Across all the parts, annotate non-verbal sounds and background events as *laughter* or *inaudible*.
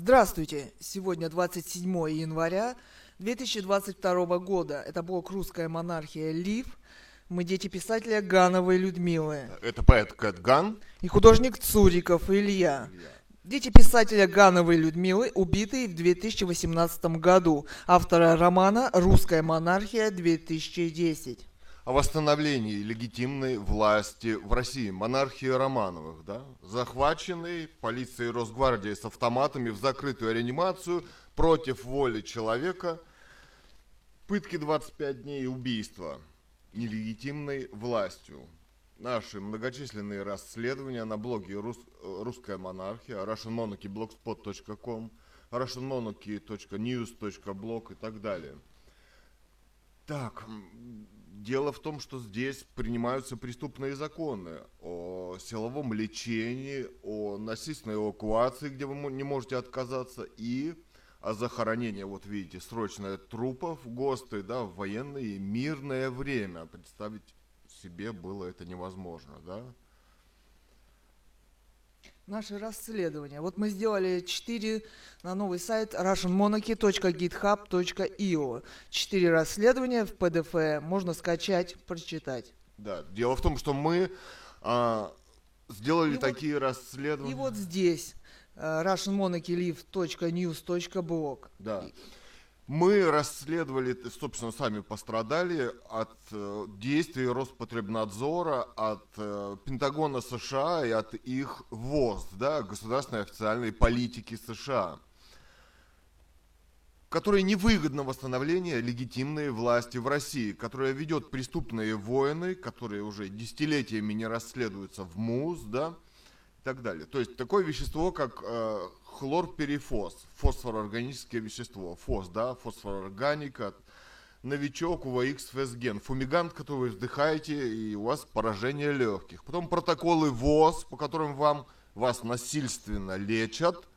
Здравствуйте! Сегодня 27 января 2022 года. Это блог «Русская монархия Лив». Мы дети писателя Гановой Людмилы. Это поэт Кэт Ган. И художник Цуриков Илья. Дети писателя Гановой Людмилы, убитые в 2018 году. Автора романа «Русская монархия 2010» о восстановлении легитимной власти в России, монархии Романовых, да, захваченный полицией и Росгвардией с автоматами в закрытую реанимацию против воли человека, пытки 25 дней и убийства нелегитимной властью. Наши многочисленные расследования на блоге Рус, «Русская монархия», russianmonarchyblogspot.com, russianmonarchy.news.blog и так далее. Так, Дело в том, что здесь принимаются преступные законы о силовом лечении, о насильственной эвакуации, где вы не можете отказаться, и о захоронении, вот видите, срочное трупов, ГОСТы, да, в военное и мирное время. Представить себе было это невозможно, да наши расследования. Вот мы сделали 4 на новый сайт russianmonarchy.github.io. 4 расследования в PDF можно скачать, прочитать. Да, дело в том, что мы а, сделали и такие вот, расследования. И вот здесь uh, russianmonarchylive.news.blog. Да. Мы расследовали, собственно, сами пострадали от э, действий Роспотребнадзора, от э, Пентагона США и от их ВОЗ, да, государственной официальной политики США, которой невыгодно восстановление легитимной власти в России, которая ведет преступные войны, которые уже десятилетиями не расследуются в МУЗ, да, и так далее. То есть такое вещество, как э, хлорперифос, фосфороорганическое вещество, ФОС, да, фосфорорганика, новичок УВХ фесген, фумигант, который вы вдыхаете, и у вас поражение легких. Потом протоколы ВОЗ, по которым вам, вас насильственно лечат,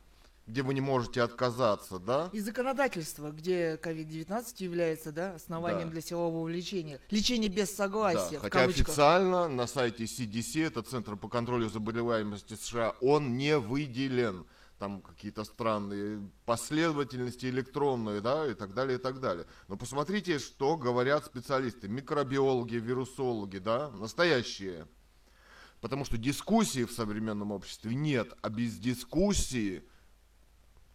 где вы не можете отказаться, да? И законодательство, где COVID-19 является да, основанием да. для силового лечения. Лечение без согласия. Да, хотя официально на сайте CDC, это Центр по контролю заболеваемости США, он не выделен там какие-то странные последовательности электронные, да, и так далее, и так далее. Но посмотрите, что говорят специалисты, микробиологи, вирусологи, да, настоящие. Потому что дискуссии в современном обществе нет, а без дискуссии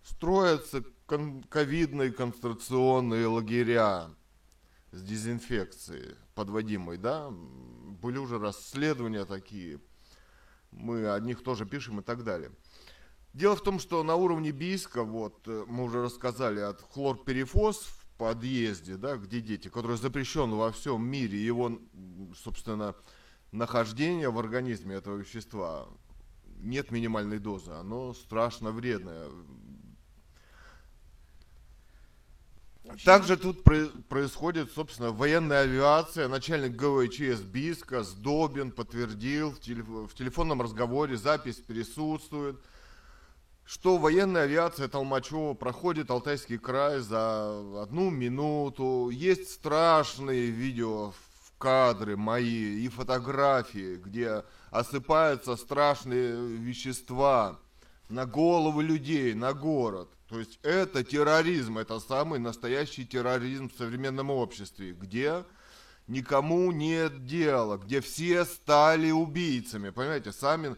строятся ковидные концентрационные лагеря с дезинфекцией подводимой, да, были уже расследования такие, мы о них тоже пишем и так далее. Дело в том, что на уровне Бийска, вот, э, мы уже рассказали, от хлорперифос в подъезде, да, где дети, который запрещен во всем мире, его, собственно, нахождение в организме этого вещества нет минимальной дозы, оно страшно вредное. Также тут происходит, собственно, военная авиация. Начальник ГВЧС Биска Сдобин подтвердил в телефонном разговоре, запись присутствует – что военная авиация Толмачева проходит Алтайский край за одну минуту. Есть страшные видео в кадры мои и фотографии, где осыпаются страшные вещества на головы людей, на город. То есть это терроризм, это самый настоящий терроризм в современном обществе, где никому нет дела, где все стали убийцами, понимаете, сами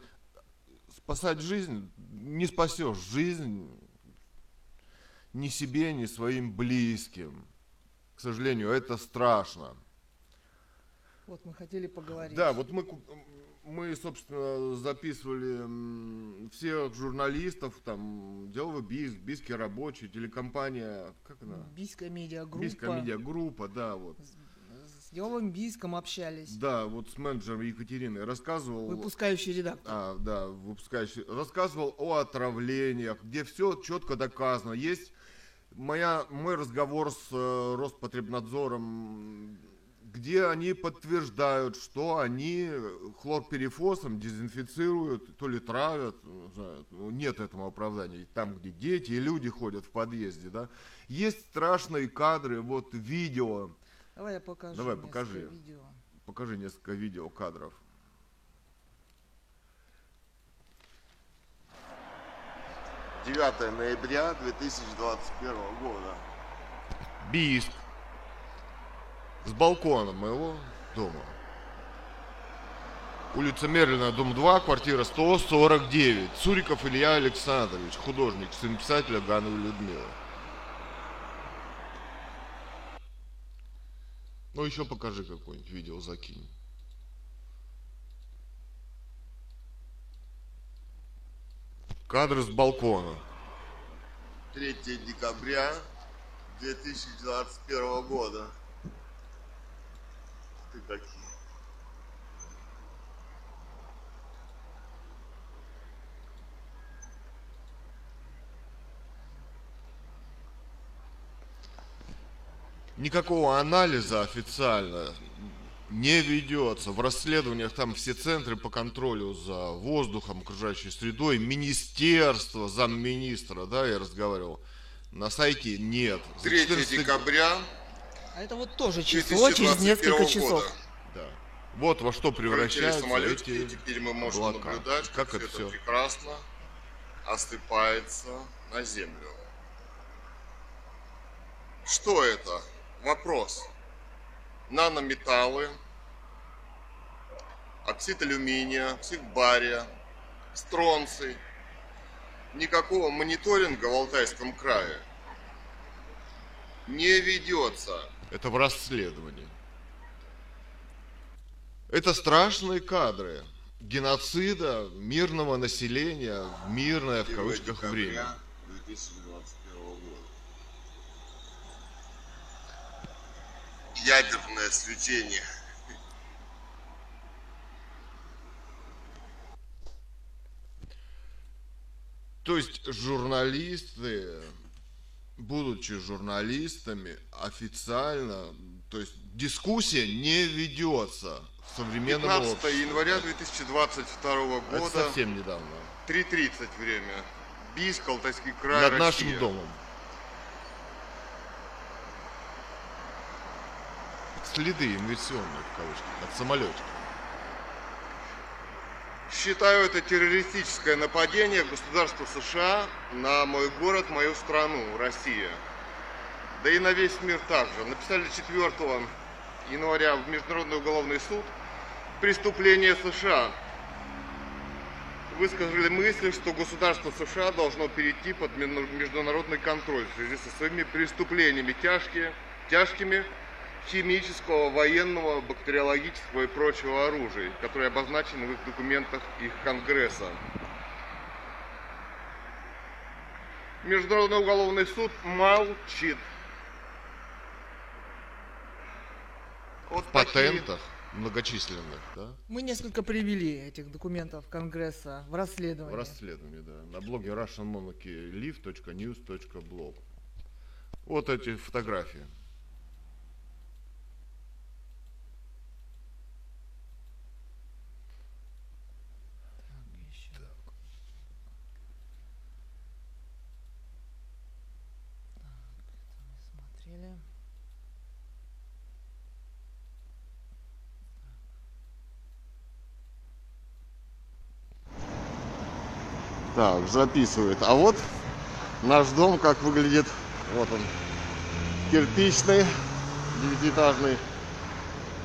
спасать жизнь не спасешь жизнь ни себе, ни своим близким. К сожалению, это страшно. Вот мы хотели поговорить. Да, вот мы, мы собственно, записывали всех журналистов, там, Деловый Бийск, Бийский рабочий, телекомпания, как она? Бийская медиагруппа. Бийская медиагруппа, да, вот. С Деловым Бийском общались. Да, вот с менеджером Екатериной рассказывал. Выпускающий редактор. А, да, выпускающий. Рассказывал о отравлениях, где все четко доказано. Есть моя, мой разговор с э, Роспотребнадзором, где они подтверждают, что они хлорперифосом дезинфицируют, то ли травят, ну, нет этому оправдания, там, где дети и люди ходят в подъезде, да. Есть страшные кадры, вот видео, Давай я покажу. Давай, покажи. Видео. Покажи несколько видео кадров. 9 ноября 2021 года. Бийск. С балкона моего дома. Улица Мерлина, дом 2, квартира 149. Цуриков Илья Александрович, художник, сын писателя Гановой Людмилы. Ну еще покажи какое-нибудь видео, закинь. Кадры с балкона. 3 декабря 2021 года. Ты какие. Никакого анализа официально не ведется. В расследованиях там все центры по контролю за воздухом, окружающей средой, министерство, замминистра, да, я разговаривал. На сайте нет. 3 14... декабря. А это вот тоже число через несколько часов. Года. Да. Вот во что превращаются самолетики, эти теперь мы можем облака. наблюдать, как, как это все прекрасно осыпается на землю. Что это? Вопрос. Нанометаллы, оксид алюминия, оксид бария, стронций. Никакого мониторинга в Алтайском крае не ведется. Это в расследовании. Это страшные кадры геноцида мирного населения в мирное в кавычках время. 2021 года. Ядерное свечение. То есть журналисты, будучи журналистами, официально, то есть дискуссия не ведется в современном 15 обществе. января 2022 года. Это совсем недавно. 3.30 время. Бийск, Алтайский край, Над Россия. нашим домом. Следы инверсионные, в кавычках, от самолетиков. Считаю это террористическое нападение государства США на мой город, мою страну, Россия. Да и на весь мир также. Написали 4 января в Международный уголовный суд преступление США. Высказали мысль, что государство США должно перейти под международный контроль в связи со своими преступлениями тяжкие, тяжкими химического, военного, бактериологического и прочего оружия, которые обозначены в их документах их Конгресса. Международный уголовный суд молчит. Вот в патентах многочисленных, да? Мы несколько привели этих документов Конгресса в расследовании. В расследовании, да. На блоге russianmonarchylive.news.blog. Вот эти фотографии. Так, записывает. А вот наш дом, как выглядит. Вот он. Кирпичный, девятиэтажный.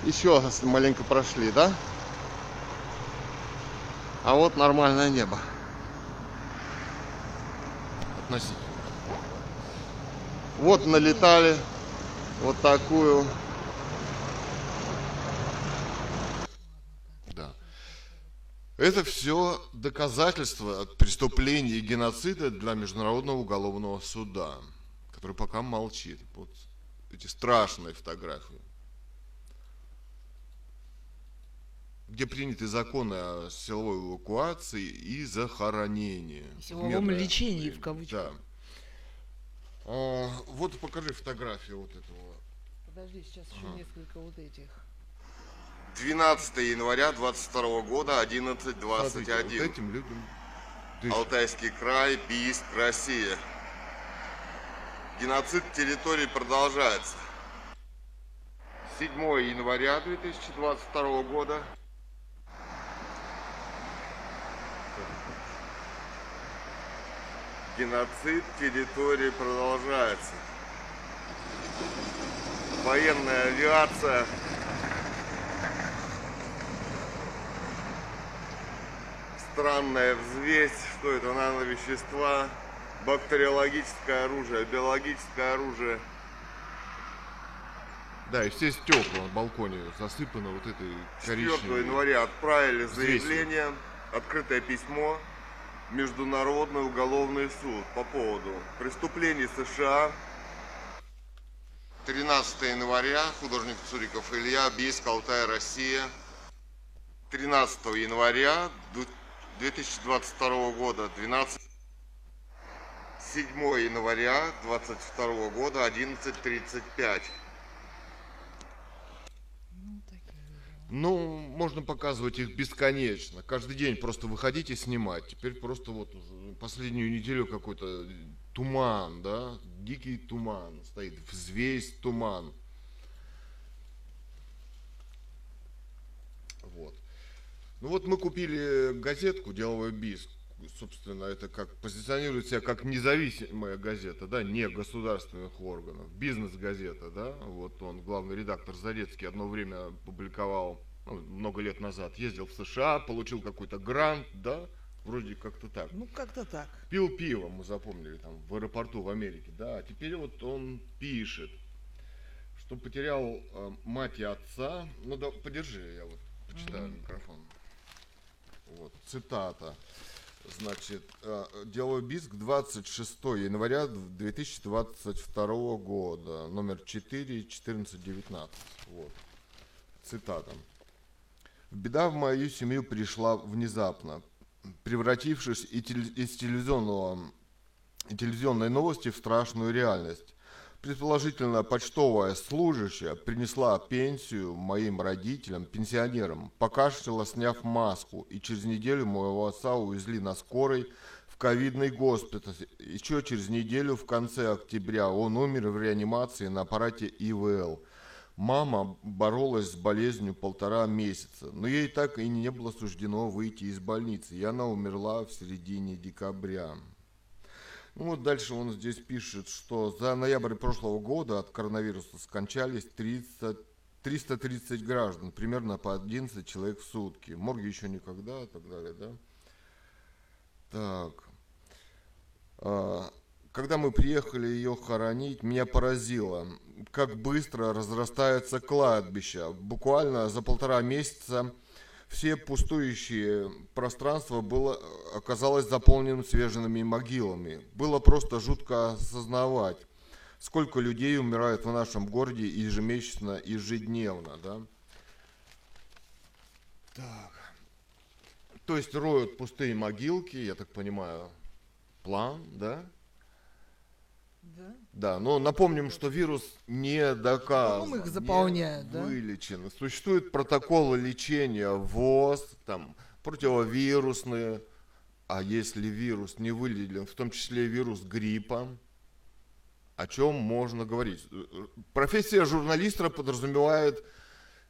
Еще маленько прошли, да? А вот нормальное небо. Относительно. Вот налетали вот такую Это все доказательства преступления и геноцида для Международного уголовного суда, который пока молчит. Вот эти страшные фотографии. где приняты законы о силовой эвакуации и захоронении. Силовом лечении, в кавычках. Да. А, вот покажи фотографию вот этого. Подожди, сейчас еще ага. несколько вот этих. 12 января 22 года, 11.21. Вот этим людям Алтайский край, Бийск, Россия. Геноцид территории продолжается. 7 января 2022 года. Геноцид территории продолжается. Военная авиация странная взвесь, что это нановещества, бактериологическое оружие, биологическое оружие. Да, и все стекла на балконе засыпаны вот этой 4 коричневой. января отправили взвесью. заявление, открытое письмо Международный уголовный суд по поводу преступлений США. 13 января, художник Цуриков Илья, Бийск, Алтай, Россия. 13 января 2022 года, 12 7 января 2022 года, 11.35. Ну, можно показывать их бесконечно. Каждый день просто выходить и снимать. Теперь просто вот последнюю неделю какой-то туман, да, дикий туман стоит, взвесь туман. Вот. Ну вот мы купили газетку «Деловой биск». Собственно, это как позиционирует себя как независимая газета, да, не государственных органов, бизнес-газета, да, вот он, главный редактор Зарецкий, одно время публиковал, ну, много лет назад, ездил в США, получил какой-то грант, да, вроде как-то так. Ну, как-то так. Пил пиво, мы запомнили, там, в аэропорту в Америке, да, а теперь вот он пишет, что потерял э, мать и отца, ну да, подержи, я вот почитаю микрофон. Вот, цитата. Значит, э, делаю биск 26 января 2022 года, номер 4, 14, 19. Вот. Цитата. Беда в мою семью пришла внезапно, превратившись из телевизионного, и телевизионной новости в страшную реальность. Предположительно, почтовая служащая принесла пенсию моим родителям, пенсионерам, покашляла, сняв маску, и через неделю моего отца увезли на скорой в ковидный госпиталь. Еще через неделю, в конце октября, он умер в реанимации на аппарате ИВЛ. Мама боролась с болезнью полтора месяца, но ей так и не было суждено выйти из больницы, и она умерла в середине декабря. Ну вот дальше он здесь пишет, что за ноябрь прошлого года от коронавируса скончались 30, 330 граждан, примерно по 11 человек в сутки. Морги еще никогда и так далее, да? Так. А, Когда мы приехали ее хоронить, меня поразило, как быстро разрастается кладбище. Буквально за полтора месяца все пустующие пространство было, оказалось заполненным свежими могилами. Было просто жутко осознавать, сколько людей умирает в нашем городе ежемесячно, ежедневно, да? Так. То есть роют пустые могилки, я так понимаю, план, да? Да. Да, но напомним, что вирус не доказан, Потом их заполняют, не да? вылечен. Существуют протоколы лечения ВОЗ, там, противовирусные, а если вирус не вылечен, в том числе вирус гриппа, о чем можно говорить? Профессия журналиста подразумевает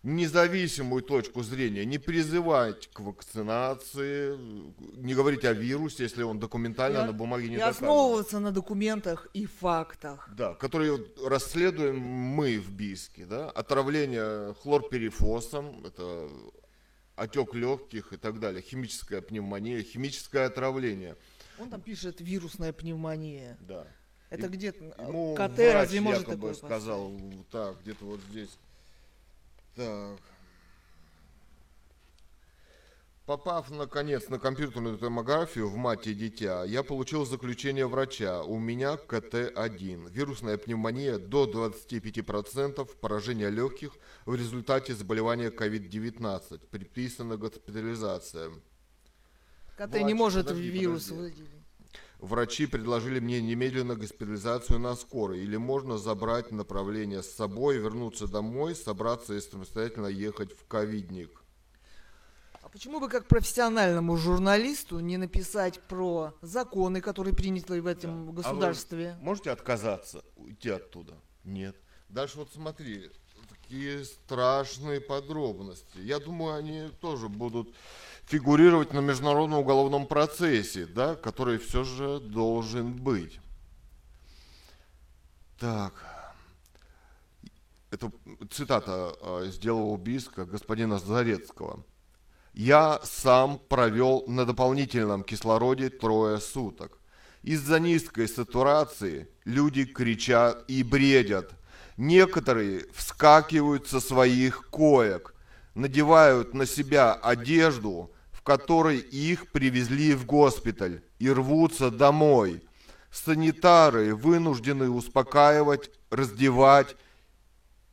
независимую точку зрения, не призывать к вакцинации, не говорить о вирусе, если он документально И- на бумаге не И доказан. основываться на документах и фактах. Да, которые расследуем мы в Бийске, да, отравление хлорперифосом, это отек легких и так далее, химическая пневмония, химическое отравление, Он там пишет вирусная пневмония. да. Это где-то Ему КТ врач разве может якобы такое сказал, поставить? так, где-то вот здесь, так. Попав, наконец, на компьютерную томографию в мать и дитя, я получил заключение врача. У меня КТ-1. Вирусная пневмония до 25%, поражение легких в результате заболевания COVID-19. Предписана госпитализация. КТ Врач, не может подожди, вирус подожди. Врачи предложили мне немедленно госпитализацию на скорой, или можно забрать направление с собой, вернуться домой, собраться и самостоятельно ехать в ковидник. А почему бы как профессиональному журналисту не написать про законы, которые приняты в этом А вы государстве? можете отказаться, уйти оттуда? Нет. Дальше вот смотри, такие страшные подробности. Я думаю, они тоже будут фигурировать на международном уголовном процессе, да, который все же должен быть. Так. Это цитата из дела убийства господина Зарецкого. Я сам провел на дополнительном кислороде трое суток. Из-за низкой сатурации люди кричат и бредят. Некоторые вскакивают со своих коек, надевают на себя одежду, в которой их привезли в госпиталь, и рвутся домой. Санитары вынуждены успокаивать, раздевать,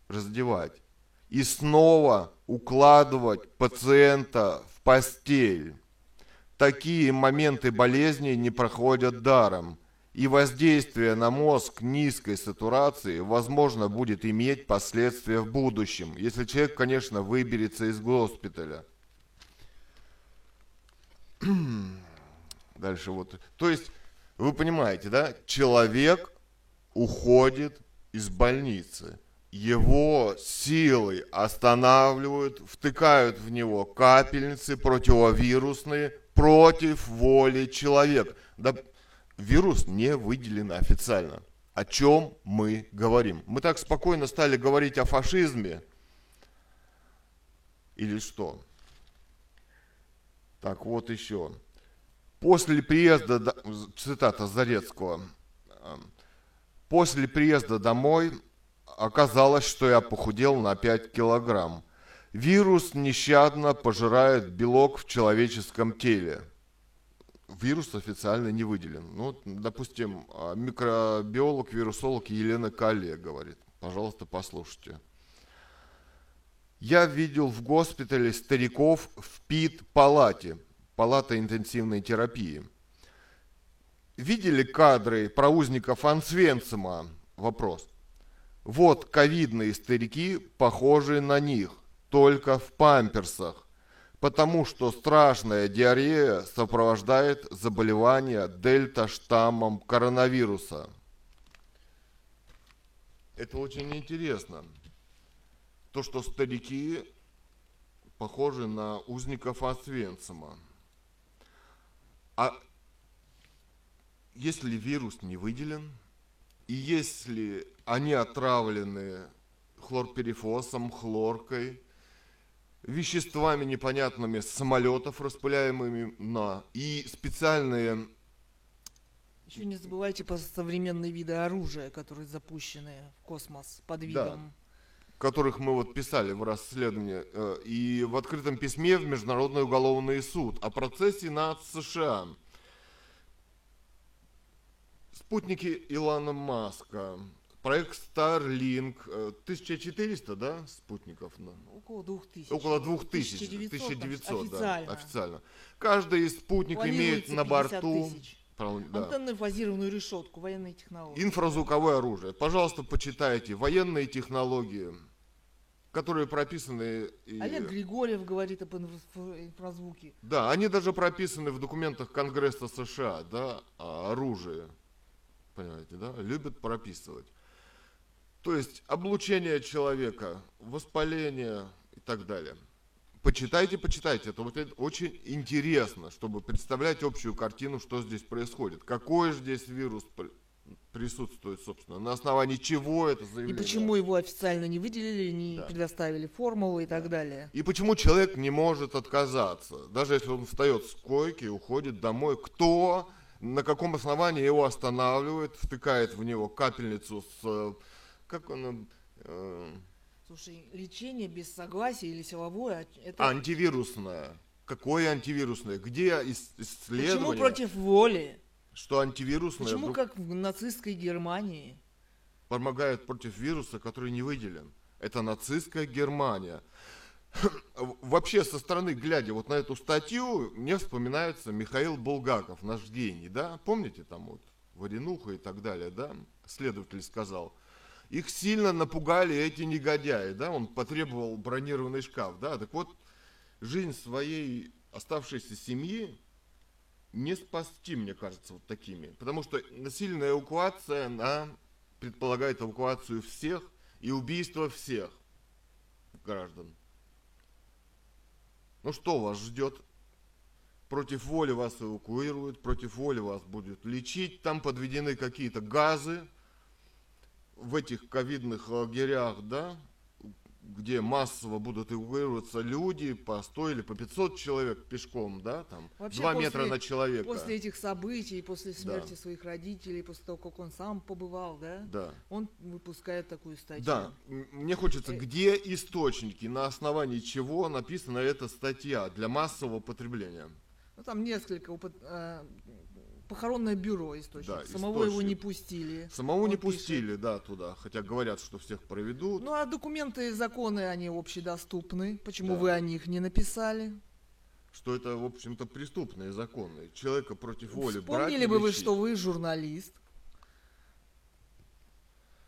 раздевать и снова укладывать пациента в постель. Такие моменты болезни не проходят даром, и воздействие на мозг низкой сатурации, возможно, будет иметь последствия в будущем, если человек, конечно, выберется из госпиталя. *clears throat* Дальше вот. То есть, вы понимаете, да, человек уходит из больницы – его силой останавливают, втыкают в него капельницы противовирусные против воли человека. Вирус не выделен официально. О чем мы говорим? Мы так спокойно стали говорить о фашизме. Или что? Так, вот еще. После приезда, цитата Зарецкого, после приезда домой оказалось, что я похудел на 5 килограмм. Вирус нещадно пожирает белок в человеческом теле. Вирус официально не выделен. Ну, допустим, а, микробиолог, вирусолог Елена Калия говорит. Пожалуйста, послушайте. Я видел в госпитале стариков в ПИТ-палате, палата интенсивной терапии. Видели кадры про узников Ансвенцима? Вопрос. Вот ковидные старики, похожие на них, только в памперсах, потому что страшная диарея сопровождает заболевание дельта-штаммом коронавируса. Это очень интересно. То, что старики похожи на узников Освенцима. А если вирус не выделен, и если они отравлены хлорперифосом, хлоркой, веществами непонятными с самолетов, распыляемыми на, и специальные... Еще не забывайте про современные виды оружия, которые запущены в космос под видом... Да которых мы вот писали в расследовании, э, и в открытом письме в Международный уголовный суд о процессе над США. Спутники Илона Маска, проект Starlink, 1400, э, да, спутников? Ну, около 2000. Около 2000, 1900, 1900 официально. да, официально. Каждый из спутников имеет на борту... Тысяч. Да. Антенно-фазированную решетку, военные технологии. Инфразвуковое оружие. Пожалуйста, почитайте. Военные технологии, которые прописаны... И... Олег Григорьев говорит об инфразвуке. Да, они даже прописаны в документах Конгресса США, да, о оружии понимаете, да, любят прописывать. То есть облучение человека, воспаление и так далее. Почитайте, почитайте, это вот это очень интересно, чтобы представлять общую картину, что здесь происходит. Какой же здесь вирус присутствует, собственно, на основании чего это заявление. И почему его официально не выделили, не да. предоставили формулы и так далее. И почему человек не может отказаться, даже если он встает с койки и уходит домой. Кто на каком основании его останавливают, втыкает в него капельницу с, э, как он, э, Слушай, лечение без согласия или силовое, это... Антивирусное. Какое антивирусное? Где исследование? Почему против воли? Что антивирусное? Почему вдруг... как в нацистской Германии? Помогает против вируса, который не выделен. Это нацистская Германия. вообще со стороны, глядя вот на эту статью, мне вспоминается Михаил Булгаков, наш гений, да, помните там вот Варенуха и так далее, да, следователь сказал, их сильно напугали эти негодяи, да, он потребовал бронированный шкаф, да, так вот, жизнь своей оставшейся семьи не спасти, мне кажется, вот такими, потому что насильная эвакуация, она предполагает эвакуацию всех и убийство всех. граждан. Ну что вас ждет? Против воли вас эвакуируют, против воли вас будет лечить. Там подведены какие-то газы в этих ковидных лагерях, да, где массово будут эвакуироваться люди по 100 или по 500 человек пешком, да, там, Вообще 2 после- метра на человека. После этих событий, после смерти Да. своих родителей, после того, как он сам побывал, да, Да. он выпускает такую статью. Да, мне хочется, Э, где источники, на основании чего написана эта статья для массового потребления? Ну, там несколько э, похоронное бюро источник. Да, Самого его не источник. пустили. Самого Он не пишет. пустили, да, туда, хотя говорят, что всех проведут. Ну а документы и законы, они общедоступны. Почему Да. вы о них не написали? что это, в общем-то, преступные законы. Человека против воли брать Вспомнили бы вы, что вы журналист.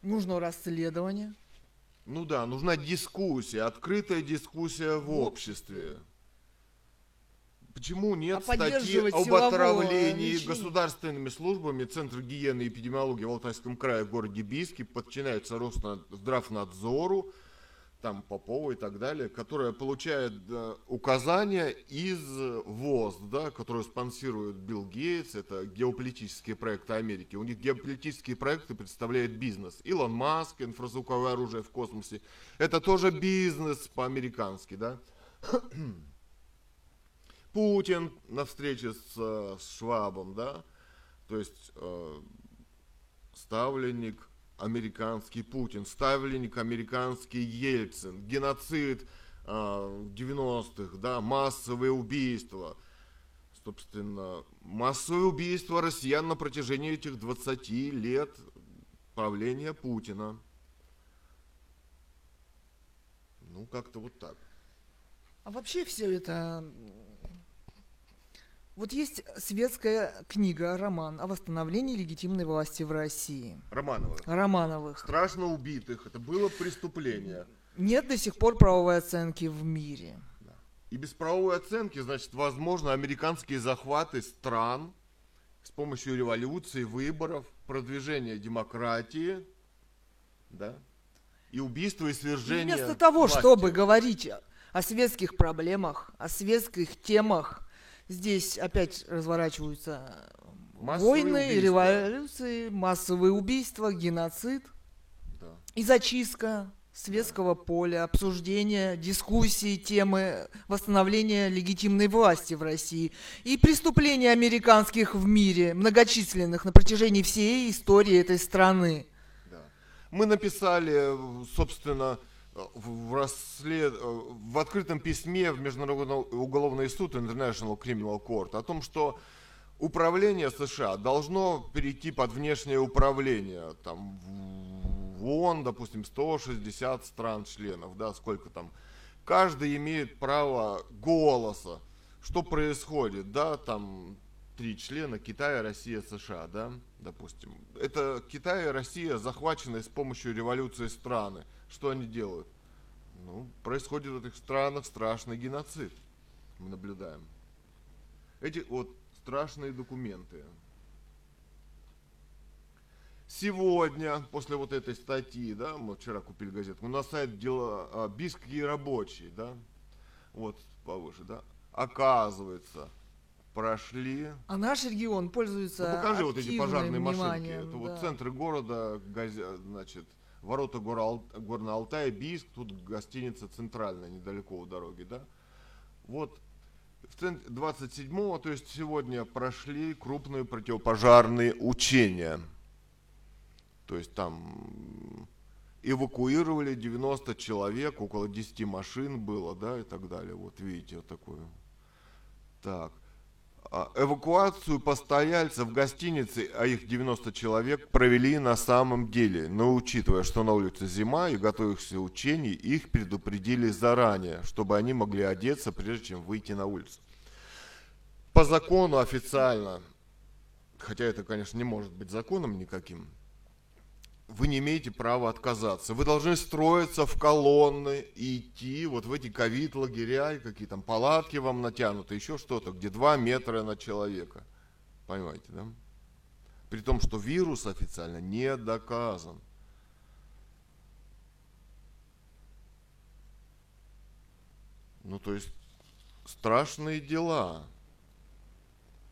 Нужно расследование. Ну да, нужна дискуссия, открытая дискуссия В обществе. Почему нет А статьи об отравлении лечения? государственными службами Центр гигиены и эпидемиологии в Алтайском крае в городе Бийске подчиняется Росздравнадзору, там Попова и так далее, которая получает э, указания из ВОЗ, да, которую спонсирует Билл Гейтс, это геополитические проекты Америки. У них геополитические проекты представляет бизнес. Илон Маск, инфразвуковое оружие в космосе, это тоже бизнес по-американски, да. Путин на встрече с, э, с Швабом, да, то есть э, ставленник американский Путин, ставленник американский Ельцин, геноцид э, 90-х, да, массовые убийства, собственно, массовые убийства россиян на протяжении этих 20 лет правления Путина. Ну, как-то вот так. А вообще все это... Вот есть светская книга, роман о восстановлении легитимной власти в России. Романовых. Романовых. Страшно убитых. Это было преступление. Нет до сих пор правовой оценки в мире. И без правовой оценки, значит, возможно американские захваты стран с помощью революции, выборов, продвижения демократии, да, и убийства и И свержения вместо того, власти. чтобы говорить о светских проблемах, о светских темах, здесь опять разворачиваются Массовые войны, убийства. революции, массовые убийства, геноцид Да. и зачистка светского поля, обсуждение, дискуссии, темы восстановления легитимной власти в России и преступления американских в мире, многочисленных на протяжении всей истории этой страны. Да. Мы написали, э, собственно, э, в, расслед- э, в открытом письме в Международный уголовный суд International Criminal Court о том, что управление США должно перейти под внешнее управление. Там в ООН, допустим, 160 стран-членов, да, сколько там. Каждый имеет право голоса. Что происходит, да, там три члена Китая, Россия, США, да, допустим. Это Китай и Россия захвачены с помощью революции страны. Что они делают? Ну, происходит в этих странах страшный геноцид. Мы наблюдаем. Эти вот страшные документы. Сегодня, после вот этой статьи, да, мы вчера купили газету, на сайт дела а, Бийские рабочие, да, вот повыше, да, оказывается, прошли А наш регион пользуется ну, покажи вот эти пожарные машинки. вниманием, Это вот да. центр города, газе- значит, ворота Гора- Горного Алтая, Бийск, тут гостиница центральная, недалеко у дороги, да. Вот в центре 27-го, то есть сегодня прошли крупные противопожарные учения. То есть там эвакуировали 90 человек, около 10 машин было, да, и так далее. Вот видите, вот такое. Так. А, Эвакуацию постояльцев в гостинице, а их 90 человек, провели на самом деле. Но учитывая, что на улице зима и готовящихся учений, их предупредили заранее, чтобы они могли одеться, прежде чем выйти на улицу. По закону официально, хотя это, конечно, не может быть законом никаким, вы не имеете права отказаться. Вы должны строиться в колонны и идти вот в эти ковид-лагеря, какие там палатки вам натянуты, еще что-то, где 2 метра на человека. Понимаете, да? При том, что вирус официально не доказан. Ну, то есть, страшные дела.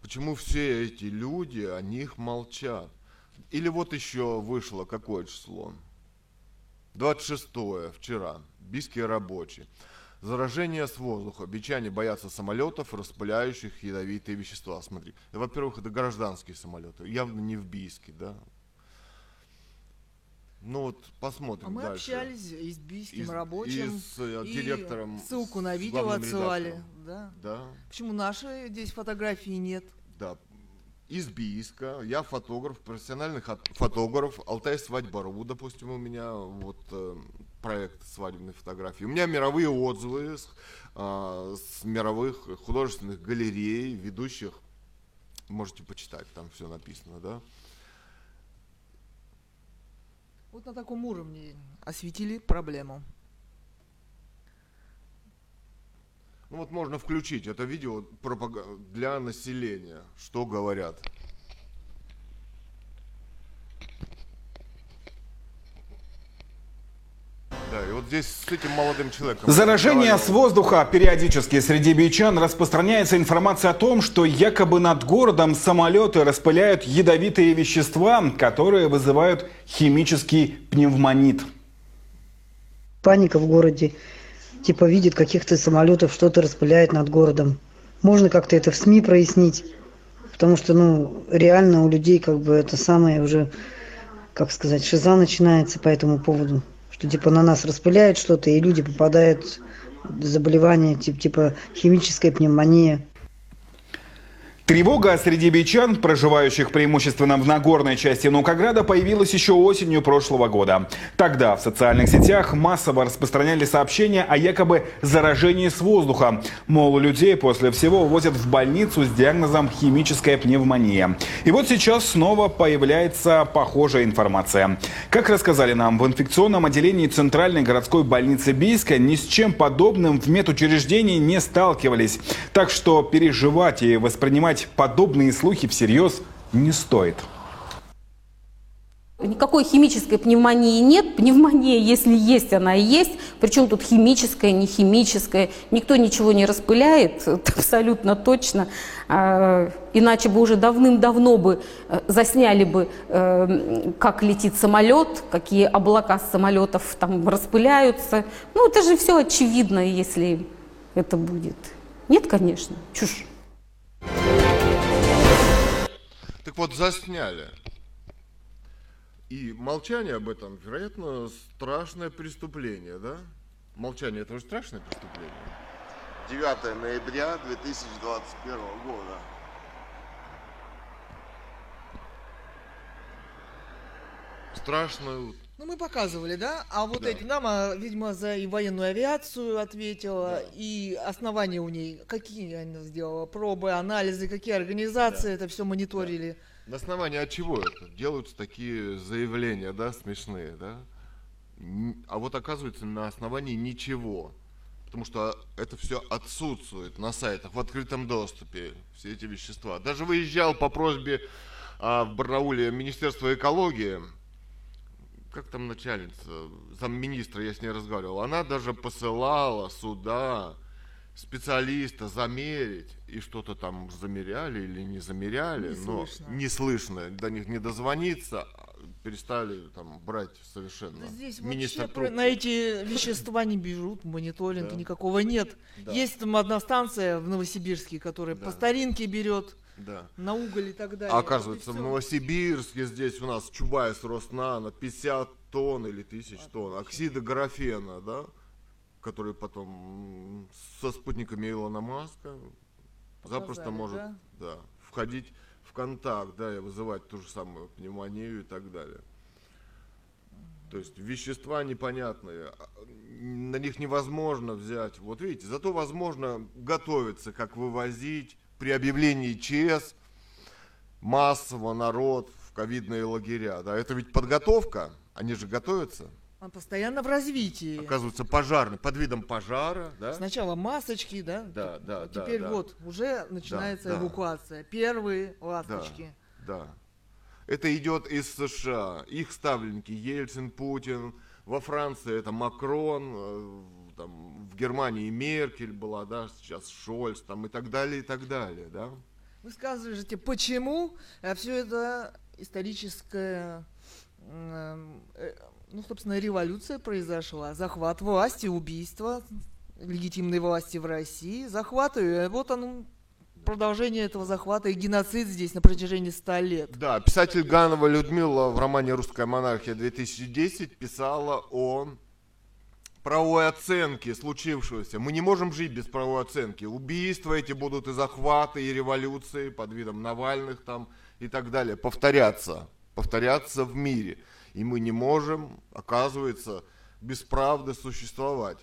Почему все эти люди о них молчат? Или вот еще вышло какое число? 26 вчера. Бийские рабочие. Заражение с воздуха. Бичане боятся самолетов, распыляющих ядовитые вещества. Смотри, во-первых, это гражданские самолеты, явно не в Бийске, да? Ну вот посмотрим А мы дальше. общались и с бийским И рабочим. и с э, и директором, Ссылку на видео отсылали. Да. Да, Почему наши здесь фотографии нет? да. Из Бийска. Я фотограф, профессиональный фотограф. Алтай Свадьба.ру, допустим, у меня вот э, проект свадебной фотографии. У меня мировые отзывы с, а, с мировых художественных галерей, ведущих. Можете почитать, там все написано, да. Вот на таком уровне осветили проблему. Ну вот можно включить это видео для населения, что говорят. Да, и вот здесь с этим молодым человеком. Заражение с воздуха. Периодически среди бичан распространяется информация о том, что якобы над городом самолеты распыляют ядовитые вещества, которые вызывают химический пневмонит. Паника в городе. Типа видит каких-то самолетов, что-то распыляет над городом. Можно как-то это в СМИ прояснить. Потому что, ну, реально у людей как бы это самое уже, как сказать, шиза начинается по этому поводу. Что типа на нас распыляют что-то, и люди попадают в заболевания, типа, типа химическая пневмония. Тревога среди бичан, проживающих преимущественно в Нагорной части Наукограда, появилась еще осенью прошлого года. Тогда в социальных сетях массово распространяли сообщения о якобы заражении с воздуха. Мол, людей после всего увозят в больницу с диагнозом химическая пневмония. И вот сейчас снова появляется похожая информация. Как рассказали нам в инфекционном отделении Центральной городской больницы Бийска, ни с чем подобным в медучреждении не сталкивались. Так что переживать и воспринимать подобные слухи всерьез не стоит. Никакой химической пневмонии нет. Пневмония, если есть, она и есть. Причем тут химическая, не химическая. Никто ничего не распыляет, *laughs* абсолютно точно. А, Иначе бы уже давным-давно бы э, засняли бы, э, как летит самолет, какие облака с самолетов там распыляются. Ну, это же все очевидно, если это будет. Нет, конечно, чушь. Так вот, засняли. И молчание об этом, вероятно, страшное преступление, да? Молчание это же страшное преступление. 9 ноября 2021 года. Страшно. Ну, мы показывали, да? А вот Да. эти дама, видимо, за и военную авиацию ответила, Да. и основания у ней, какие она сделала, пробы, анализы, какие организации это все мониторили. На основании от чего это? Делаются такие заявления, да, смешные, да? А вот оказывается на основании ничего. Потому что это все отсутствует на сайтах в открытом доступе, все эти вещества. Даже выезжал по просьбе а, в Барнауле Министерства экологии, как там начальница, замминистра, я с ней разговаривал, она даже посылала сюда специалиста замерить, и что-то там замеряли или не замеряли, Не но слышно. не слышно, до них не дозвониться, а перестали там брать совершенно. Да Здесь Министр вообще трубку. на эти вещества не бежут, мониторинга Да. никакого нет. Да. Есть там одна станция в Новосибирске, которая Да. по старинке берет Да. на уголь и так далее. Оказывается, в. Новосибирске здесь у нас Чубайс Роснано 50 тонн или тысяч тонн оксида графена, да, который потом со спутниками Илона Маска запросто Показали, может да? да, входить в контакт, да, и вызывать ту же самую пневмонию и так далее. То есть вещества непонятные, а, на них невозможно взять. Вот видите, зато возможно готовиться, как вывозить при объявлении ЧС массово народ в ковидные лагеря. Да, это ведь подготовка, они же готовятся. Он постоянно в развитии. Оказывается, пожарный, под видом пожара, да? Сначала масочки, да? Да, да, да, Теперь да. вот уже начинается да. эвакуация. Первые ласточки. Да. Это идет из США. Их ставленники Ельцин, Путин. Во Франции это Макрон, э, там в Германии Меркель была, да, сейчас Шольц, там и так далее, и так далее, да. Вы скажете, почему все это историческая, м, э, ну, собственно, революция произошла, захват власти, убийство легитимной власти в России, захват ее, вот он продолжение этого захвата и геноцид здесь на протяжении ста лет. Да, писатель Ганова Людмила в романе «Русская монархия 2010» писала о правовой оценки случившегося. Мы не можем жить без правовой оценки. Убийства эти будут и захваты, и революции под видом Навальных там и так далее. Повторяться. Повторяться в мире. И мы не можем, оказывается, без правды существовать.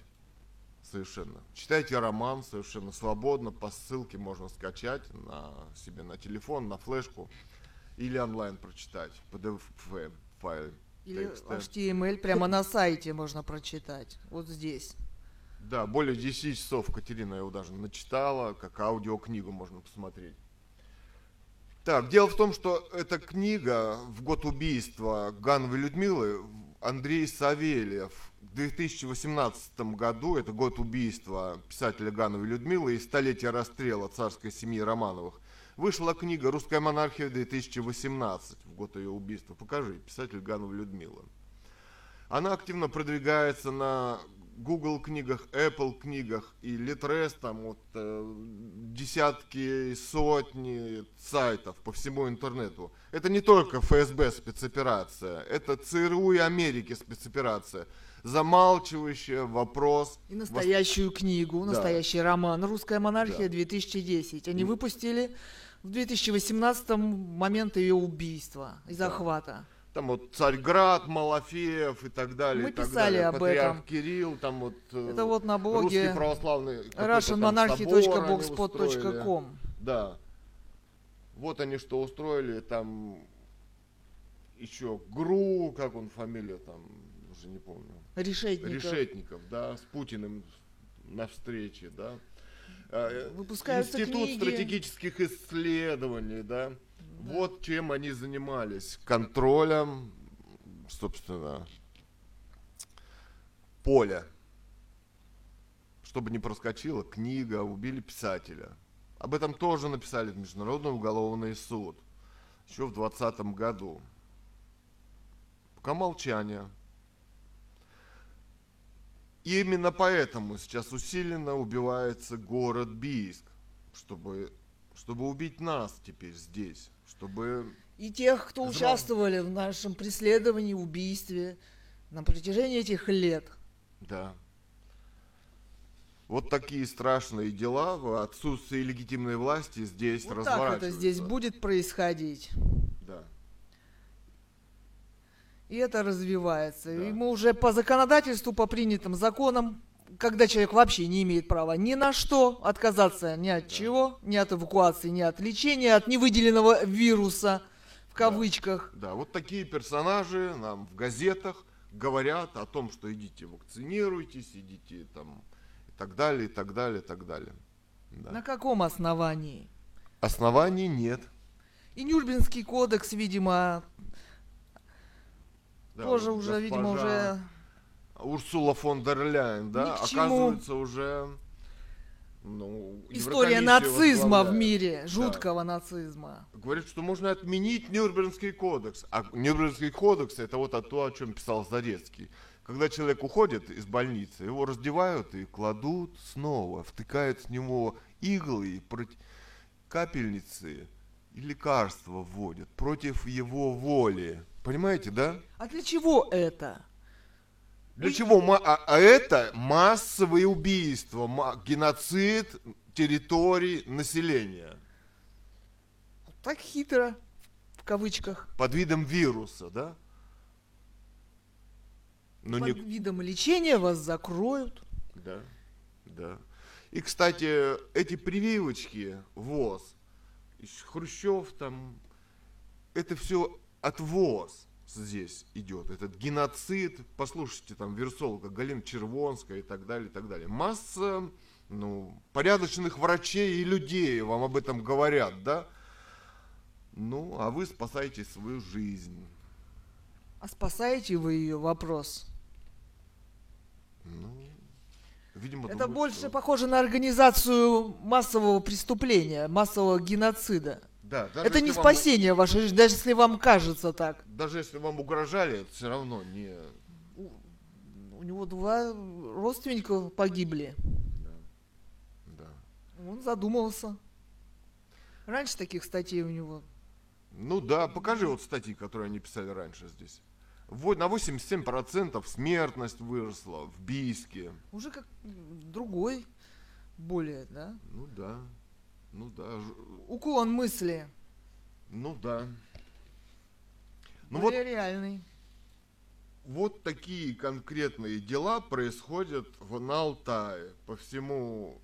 Совершенно. Читайте роман совершенно свободно, по ссылке можно скачать на себе на телефон, на флешку или онлайн прочитать, PDF файл. Или. HTML прямо на сайте можно прочитать, вот здесь. Да, более 10 часов Катерина его даже начитала, как аудиокнигу можно посмотреть. Так, дело в том, что эта книга в год убийства Гановой Людмилы Андрей Савельев в 2018 году, это год убийства писателя Гановой Людмилы и столетия расстрела царской семьи Романовых, вышла книга «Русская монархия 2018» в год ее убийства. Покажи, писатель Ганова Людмила. Она активно продвигается на Google книгах, Apple книгах и Litres, там вот э, десятки, сотни сайтов по всему интернету. Это не только ФСБ спецоперация, это ЦРУ и Америки спецоперация, замалчивающая вопрос. И настоящую книгу, Да. настоящий роман «Русская монархия Да. 2010». Они И- выпустили в 2018 момент ее убийства и захвата. Там вот Царьград, Малафеев и так далее. Мы и так писали далее. об Патриарх этом. Кирилл, там вот э, Это вот на русский блоге православный они устроили. russianmonarchy.blogspot.com. Да. Вот они что устроили, там еще ГРУ, как он фамилия там, уже не помню. Решетников. Решетников, да, с Путиным на встрече, да. Выпускаются Институт книги. стратегических исследований, да. Вот чем они занимались. Контролем, собственно, поля. Чтобы не проскочила книга, убили писателя. Об этом тоже написали в Международный уголовный суд. Еще в 2020 году. Пока молчание. И именно поэтому сейчас усиленно убивается город Бийск, чтобы, чтобы убить нас теперь здесь, чтобы... И тех, кто Зря. участвовали в нашем преследовании, убийстве на протяжении этих лет. Да. Вот такие страшные дела в отсутствии легитимной власти здесь Вот так разворачиваются. это здесь будет происходить. Да. И это развивается. Да. И мы уже по законодательству, по принятым законам, когда человек вообще не имеет права ни на что отказаться, ни от чего, ни от эвакуации, ни от лечения, от невыделенного вируса, в кавычках. Да, вот такие персонажи нам в газетах говорят о том, что идите вакцинируйтесь, идите там и так далее, и так далее, и так далее. Да. На каком основании? Оснований нет. И Нюрнбергский кодекс, видимо, Да, тоже вот уже, видимо, уже Урсула фон дер Ляйен, да, оказывается уже ну, история нацизма в мире, Да. жуткого нацизма. Говорит, что можно отменить Нюрнбергский кодекс. А Нюрнбергский кодекс это вот то, о чем писал Зарецкий. Когда человек уходит из больницы, его раздевают и кладут снова, втыкают в него иглы, и проти- капельницы и лекарства вводят против его воли. Понимаете, да? А для чего это? Для чего? А, а это массовые убийства, геноцид территорий населения Так хитро, в кавычках. под видом вируса, да? Но Под не, видом лечения вас закроют. Да, да. И, кстати, эти прививочки ВОЗ, Хрущев там, это все от ВОЗ здесь идет. Этот геноцид, послушайте, там, вирусолога Галина Червонская и так далее, и так далее. Масса, ну, порядочных врачей и людей вам об этом говорят, да? Ну, а вы спасаете свою жизнь. А спасаете вы ее? Вопрос. Ну, Видимо, Это думают, больше что- похоже на организацию массового преступления, массового геноцида. Да, Это не если вам- спасение вашей жизни, даже если вам кажется так. Даже если вам угрожали, все равно не... У него два родственника погибли. Да. Он задумался. Раньше таких статей у него. Ну да, покажи вот статьи, которые они писали раньше здесь. Во- На 87% смертность выросла в Бийске. Уже как другой, более, да? Ну да, ну да, Уклон мысли. ну да. Ну вот, более реальный. вот такие конкретные дела происходят в, Алтае, по всему,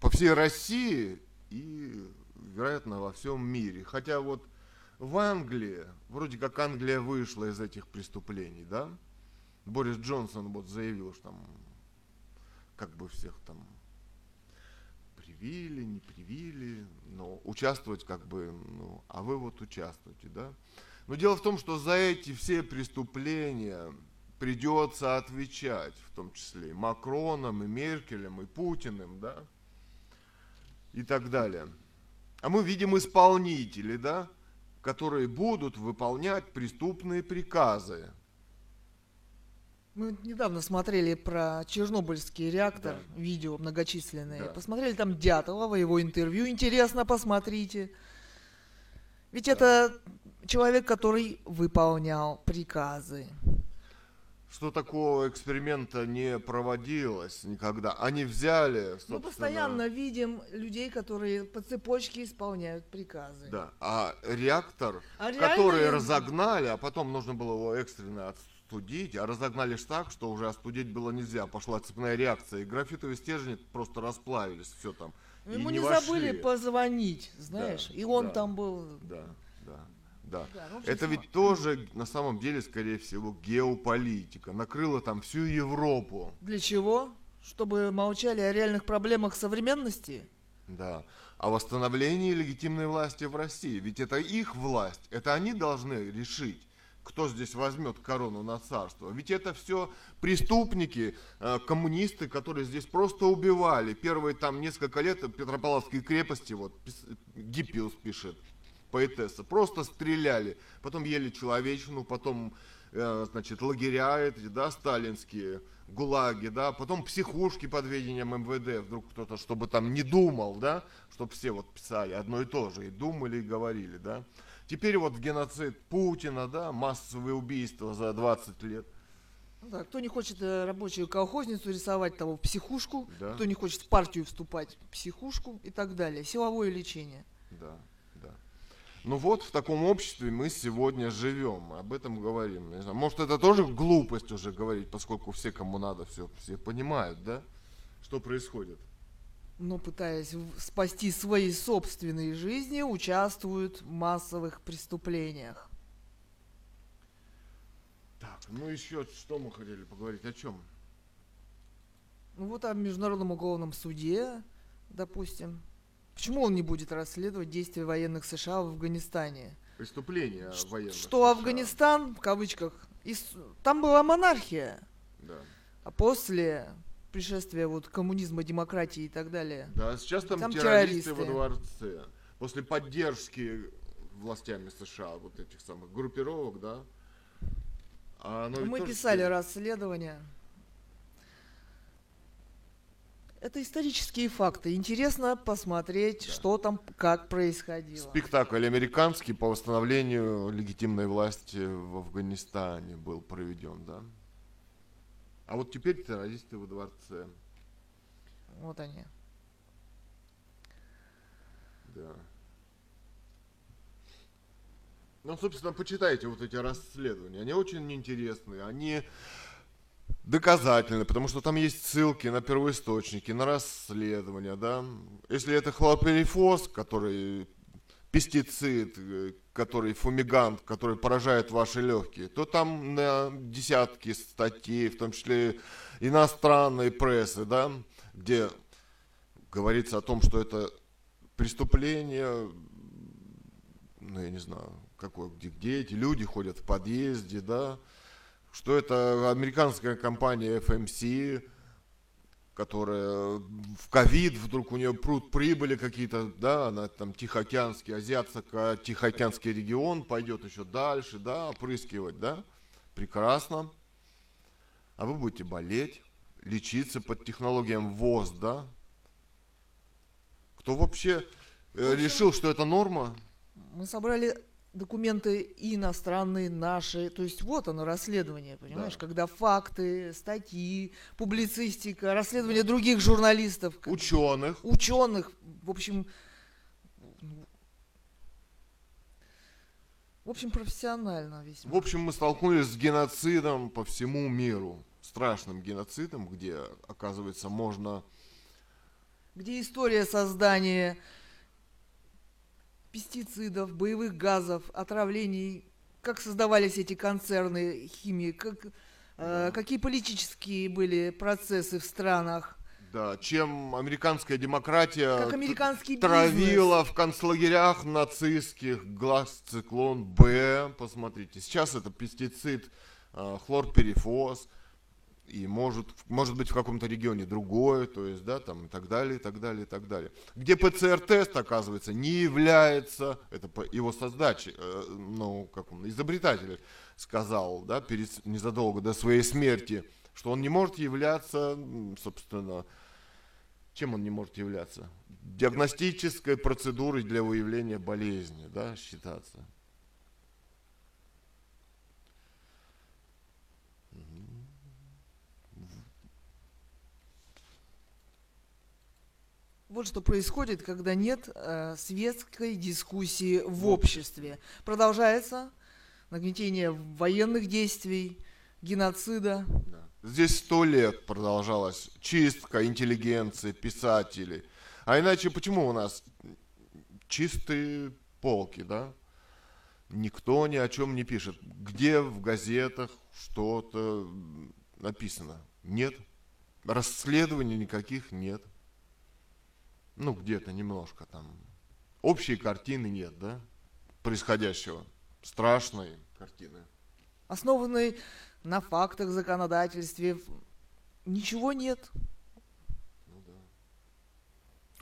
по всей России и, вероятно, во всем мире. Хотя вот в Англии, вроде как Англия вышла из этих преступлений, да? Борис Джонсон вот заявил, что там как бы всех там привили, не привили, но участвовать как бы, ну, а вы вот участвуете, да? Но дело в том, что за эти все преступления придется отвечать, в том числе и Макроном, и Меркелем, и Путиным, да, и так далее. А мы видим исполнителей, да, которые будут выполнять преступные приказы. Мы недавно смотрели про Чернобыльский реактор, видео многочисленные. Да. Посмотрели там Дятлова, его интервью. Интересно, посмотрите. Ведь это человек, который выполнял приказы. Что такого эксперимента не проводилось никогда. Они взяли, собственно, Мы постоянно видим людей, которые по цепочке исполняют приказы. Да, а реактор, А который реально- разогнали, а потом нужно было его экстренно остудить, а разогнали так, что уже остудить было нельзя. Пошла цепная реакция, и графитовые стержни просто расплавились, все там. и Ему не не, вошли. забыли позвонить, знаешь. и он да. там был. Да, да, да. Да, ну, Это ведь тоже, на самом деле, скорее всего, геополитика. Накрыла там всю Европу. Для чего? Чтобы молчали о реальных проблемах современности? Да. О восстановлении легитимной власти в России. Ведь это их власть. Это они должны решить, кто здесь возьмет корону на царство. Ведь это все преступники, э, коммунисты, которые здесь просто убивали. Первые там несколько лет Петропавловской крепости, вот Гиппиус пишет, поэтесса, просто стреляли. Потом ели человечину, потом э, значит, лагеря эти, да, сталинские, гулаги, да, потом психушки под ведением МВД, вдруг кто-то, чтобы там не думал, да, чтобы все вот писали одно и то же, и думали, и говорили, да. Теперь вот геноцид Путина, да, массовые убийства за 20 лет. Ну да, кто не хочет э, рабочую колхозницу рисовать, того в психушку, Да. кто не хочет в партию вступать, в психушку и так далее. Силовое лечение. Да, да. Ну вот в таком обществе мы сегодня живем, об этом говорим. Не знаю, может это тоже глупость уже говорить, поскольку все, кому надо, все, все понимают, да, что происходит. Но пытаясь спасти свои собственные жизни, участвуют в массовых преступлениях. Так, ну еще что мы хотели поговорить, о чем? Ну вот о Международном уголовном суде, допустим. Почему он не будет расследовать действия военных США в Афганистане? Преступления Ш- военных. Что США. Афганистан, в кавычках, ис- там была монархия, Да. а после пришествия вот коммунизма, демократии и так далее. Да, сейчас там, Там террористы, во террористы. дворце. После поддержки властями США вот этих самых группировок, да. А Мы тоже писали теперь- расследование. Это исторические факты. Интересно посмотреть, что там, как происходило. Спектакль американский по восстановлению легитимной власти в Афганистане был проведен, да? А вот теперь террористы во дворце, Вот они. да. Ну, собственно, почитайте вот эти расследования. Они очень интересные, они доказательны, потому что там есть ссылки на первоисточники, на расследования, да. Если это хлорперифос, который пестицид, э, который фумигант, который поражает ваши легкие, то там на десятки статей, в том числе иностранной прессы, да, где говорится о том, что это преступление, ну я не знаю, какое, где, где эти люди ходят в подъезде, да, что это американская компания FMC, которая в ковид вдруг у нее пруд прибыли какие-то, да, она там Тихоокеанский, Азиатско-Тихоокеанский регион пойдет еще дальше, да, опрыскивать, да, прекрасно. А вы будете болеть, лечиться под технологиям ВОЗ, да? Кто вообще э, решил, что это норма? Мы собрали документы и иностранные, наши. То есть вот оно, расследование, понимаешь? Да. Когда факты, статьи, публицистика, расследование других журналистов, Ученых. ученых, в общем, в общем, профессионально весьма. В общем, мы столкнулись с геноцидом по всему миру. Страшным геноцидом, где, оказывается, можно... Где история создания пестицидов, боевых газов, отравлений, как создавались эти концерны химии, как, э, какие политические были процессы в странах, Да, чем американская демократия как американский травила в концлагерях нацистских глаз циклон Б. Посмотрите, сейчас это пестицид э, хлорперифос. И может, может быть в каком-то регионе другое, то есть, да, там и так далее, и так далее, и так далее. Где ПЦР-тест, оказывается, не является, это его создачи, э, ну, как он, изобретатель сказал, да, перед, незадолго до своей смерти, что он не может являться, собственно, чем он не может являться? Диагностической процедурой для выявления болезни, да, считаться. Вот что происходит, когда нет э, светской дискуссии в обществе. Продолжается нагнетение военных действий, геноцида. Здесь сто лет продолжалась чистка интеллигенции, писателей. А иначе почему у нас чистые полки, да? Никто ни о чем не пишет. Где в газетах что-то написано? Нет. Расследований никаких нет. Ну, где-то немножко там. Общей картины нет, да? Происходящего. Страшной картины. основанный на фактах законодательстве. Ничего нет.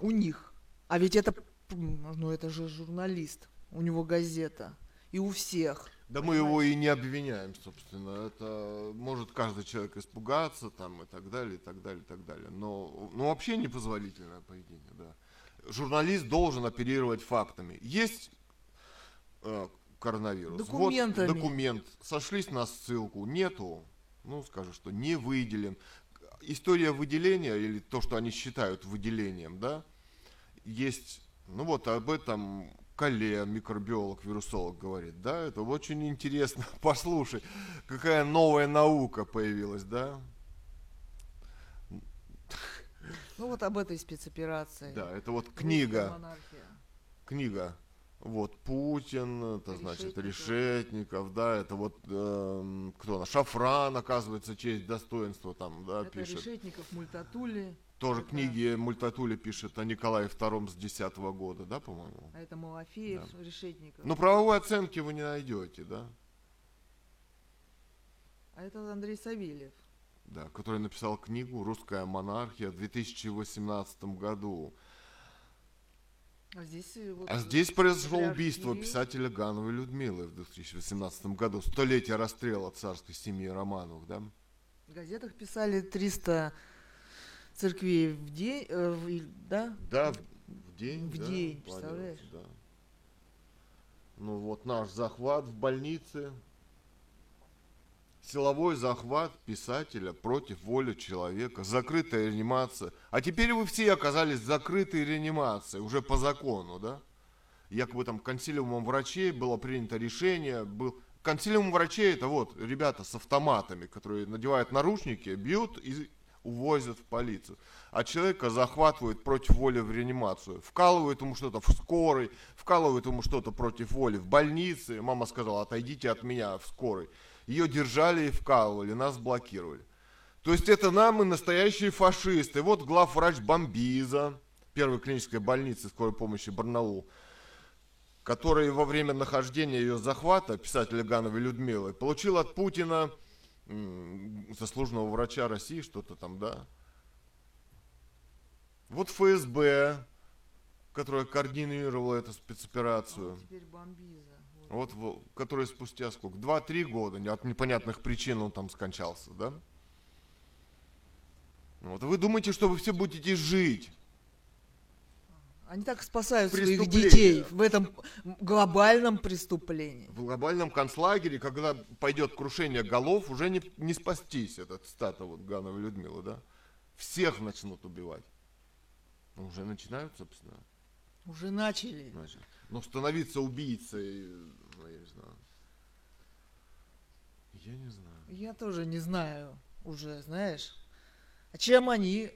У них. А ведь это, ну это же журналист, у него газета. И у всех. Да мы его и не обвиняем, собственно. Это может каждый человек испугаться там и так далее, и так далее, и так далее. Но ну, вообще непозволительное поведение, да. Журналист должен оперировать фактами. Есть э, коронавирус. Документами. Вот документ. Сошлись на ссылку. Нету. Ну, скажу, что не выделен. История выделения, или то, что они считают выделением, да, есть, ну вот об этом Кале, микробиолог, вирусолог говорит, да, это очень интересно, *laughs* послушай, какая новая наука появилась, да, Ну вот об этой спецоперации. да, это вот книга, монархия. книга, вот Путин, это значит Решетников. Решетников, да, это вот эм, кто она, Шафран, оказывается, честь, достоинство там, да, Это пишет. Решетников, Мультатули, Тоже это- книги Мультатули пишет о Николае II с 10 года, да, по-моему? а это Малафеев, Решетников. Но правовой оценки вы не найдете, да? А это Андрей Савельев. Да, который написал книгу «Русская монархия» в 2018 году. А здесь, вот, А здесь произошло убийство писателя Гановой Людмилы в 2018 году. Столетие расстрела царской семьи Романовых, да? В газетах писали 300 церквей в день, э, в- да? Да, в, в день. В да, день, представляешь? Да. Ну вот наш захват в больнице. Силовой захват писателя против воли человека, закрытая реанимация. А теперь вы все оказались в закрытой реанимации, уже по закону, да? Якобы там консилиумом врачей было принято решение, был... Консилиум врачей это вот ребята с автоматами, которые надевают наручники, бьют и увозят в полицию. А человека захватывают против воли в реанимацию. Вкалывают ему что-то в скорой, вкалывают ему что-то против воли в больнице. Мама сказала, отойдите от меня в скорой. Ее держали и вкалывали, нас блокировали. То есть это нам и настоящие фашисты. Вот главврач Бомбиза, первой клинической больницы скорой помощи Барнаул, который во время нахождения ее захвата, писателя Гановой Людмилы, получил от Путина заслуженного врача России, что-то там, да, Вот ФСБ, которая координировала эту спецоперацию. Теперь бомбиза. Вот, во- который спустя сколько? Два-три года, от непонятных причин он там скончался, да? Вот, вы думаете, что вы все будете жить? Они так спасают своих детей в этом глобальном преступлении. В глобальном концлагере, когда пойдет крушение голов, уже не, не спастись, это цитата вот Ганова Людмила, да? Всех начнут убивать. Ну, уже начинают, собственно. Уже начали. Значит. Но становиться убийцей, ну, я не знаю. Я не знаю. Я тоже не знаю уже, знаешь. А чем они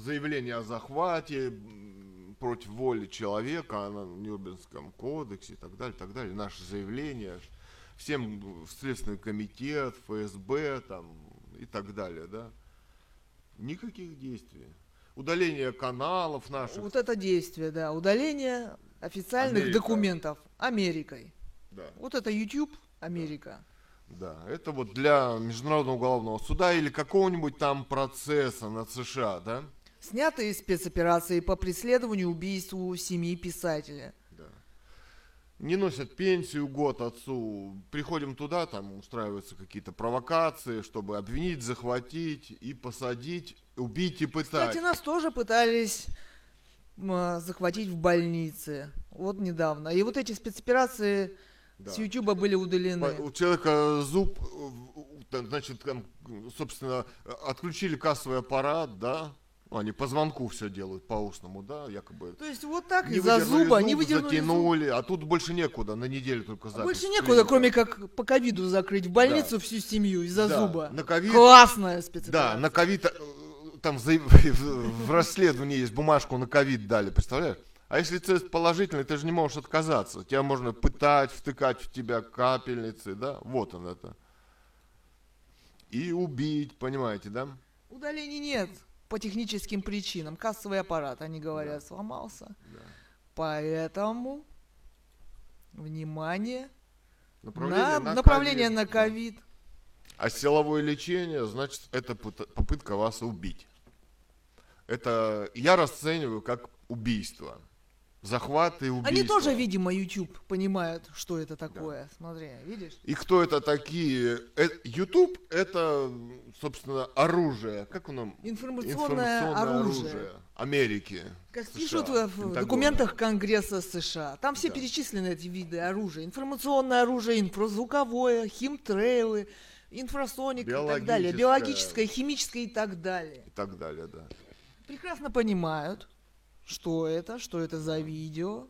заявление о захвате против воли человека на Нюрнбергском кодексе и так далее, так далее. Наши заявления всем в Следственный комитет, ФСБ там и так далее, да. Никаких действий. Удаление каналов наших. Вот это действие, да, удаление официальных Америка. документов Америкой. Да, Вот это YouTube Америка. да. Это вот для Международного уголовного суда или какого-нибудь там процесса над США, да? Снятые спецоперации по преследованию убийству семьи писателя. Да. Не носят пенсию год отцу. Приходим туда, там устраиваются какие-то провокации, чтобы обвинить, захватить и посадить, убить и пытать. Кстати, нас тоже пытались а, захватить в больнице. Вот недавно. И вот эти спецоперации Да. с Ютуба были удалены. У человека зуб, значит, там, собственно, отключили кассовый аппарат, да? Они по звонку все делают, по устному, да, якобы. То есть вот так из-за зуба, зуб, не выдернули зуб. затянули, а тут больше некуда, на неделю только А запись. Больше в некуда, клинике. кроме как по ковиду закрыть в больницу всю семью из-за Да, зуба. на ковид- Классная Да, спецоперация. на ковид, э, там за- *laughs* в расследовании есть бумажку на ковид дали, представляешь? А если тест положительный, ты же не можешь отказаться. Тебя можно пытать, втыкать в тебя капельницы, да? Вот он это. И убить, понимаете, да? Удалений нет по техническим причинам. Кассовый аппарат, они говорят, сломался. Поэтому, внимание, на, направление на ковид. А силовое лечение, значит, это попытка вас убить. Это я расцениваю как убийство. Захват и убийство. Они тоже, видимо, YouTube понимают, что это такое. Смотри, видишь? И кто это такие? Э, YouTube это, собственно, оружие. Как оно? Информационное оружие. Америки. Как США, пишут в Пентагона. документах Конгресса США. Там все Да. перечислены эти виды оружия. Информационное оружие, инфразвуковое, химтрейлы, инфрасоник и так далее. Биологическое, химическое и так далее. И так далее, да. Прекрасно понимают, что это, что это за видео.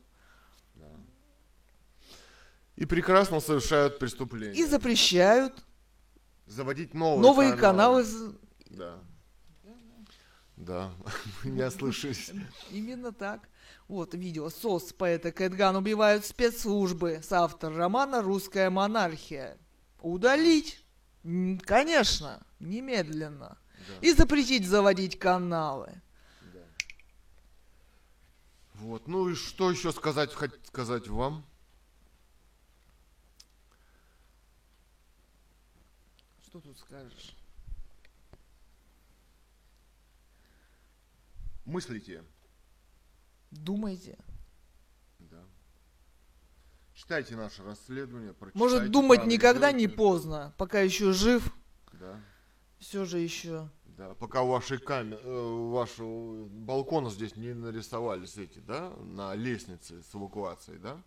И прекрасно совершают преступления. И запрещают Заводить новые, новые каналы. с- Да. Да, *laughs* не ослышались. Именно так. Вот видео. СОС поэта Кэтган убивают спецслужбы. Соавтор романа «Русская монархия». Удалить? Конечно, немедленно. И запретить заводить каналы. Вот, ну и что еще сказать, хот- сказать вам? Что тут скажешь? Мыслите. Думайте. Да. Читайте наше расследование. Может, думать никогда не поздно. Пока еще жив, Да. все же еще. Да, пока у вашей камеры, у вашего балкона здесь не нарисовались эти, да, на лестнице с эвакуацией, да?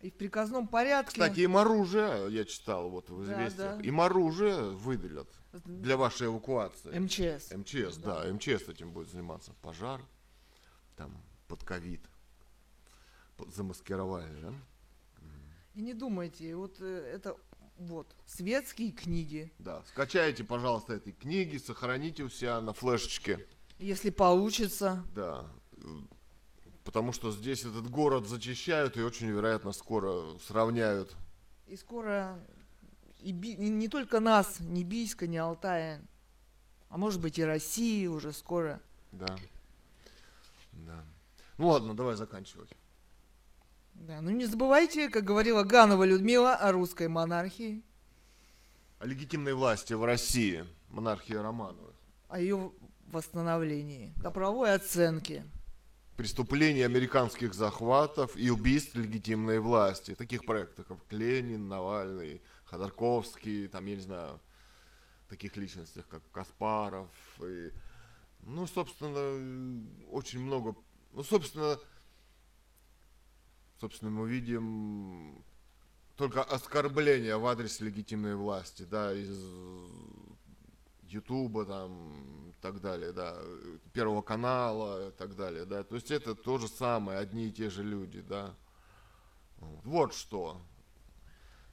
И в приказном порядке. Кстати, им оружие, я читал вот в Да, известиях, да. им оружие выделят для вашей эвакуации. МЧС. МЧС, да, МЧС этим будет заниматься. Пожар, там, под ковид. Замаскировали, да? И не думайте, вот э, это вот светские книги. Да, скачайте, пожалуйста, эти книги, сохраните у себя на флешечке. Если получится. Да. Потому что здесь этот город зачищают и очень вероятно скоро сравняют. И скоро и Би- не, не только нас, ни Бийска, ни Алтая, а может быть и России уже скоро. Да. Да. Ну ладно, давай заканчивать. Да, ну не забывайте, как говорила Ганова Людмила о русской монархии. О легитимной власти в России, монархии Романовых. о ее восстановлении, о правовой оценке. Преступлений американских захватов и убийств легитимной власти. Таких проектов, как Ленин, Навальный, Ходорковский, там, я не знаю, таких личностях, как Каспаров. И, ну, собственно, очень много... Ну, собственно, собственно, мы видим только оскорбления в адрес легитимной власти, да, из Ютуба там и так далее, да, Первого канала и так далее, да, то есть это то же самое, одни и те же люди, да. Вот что.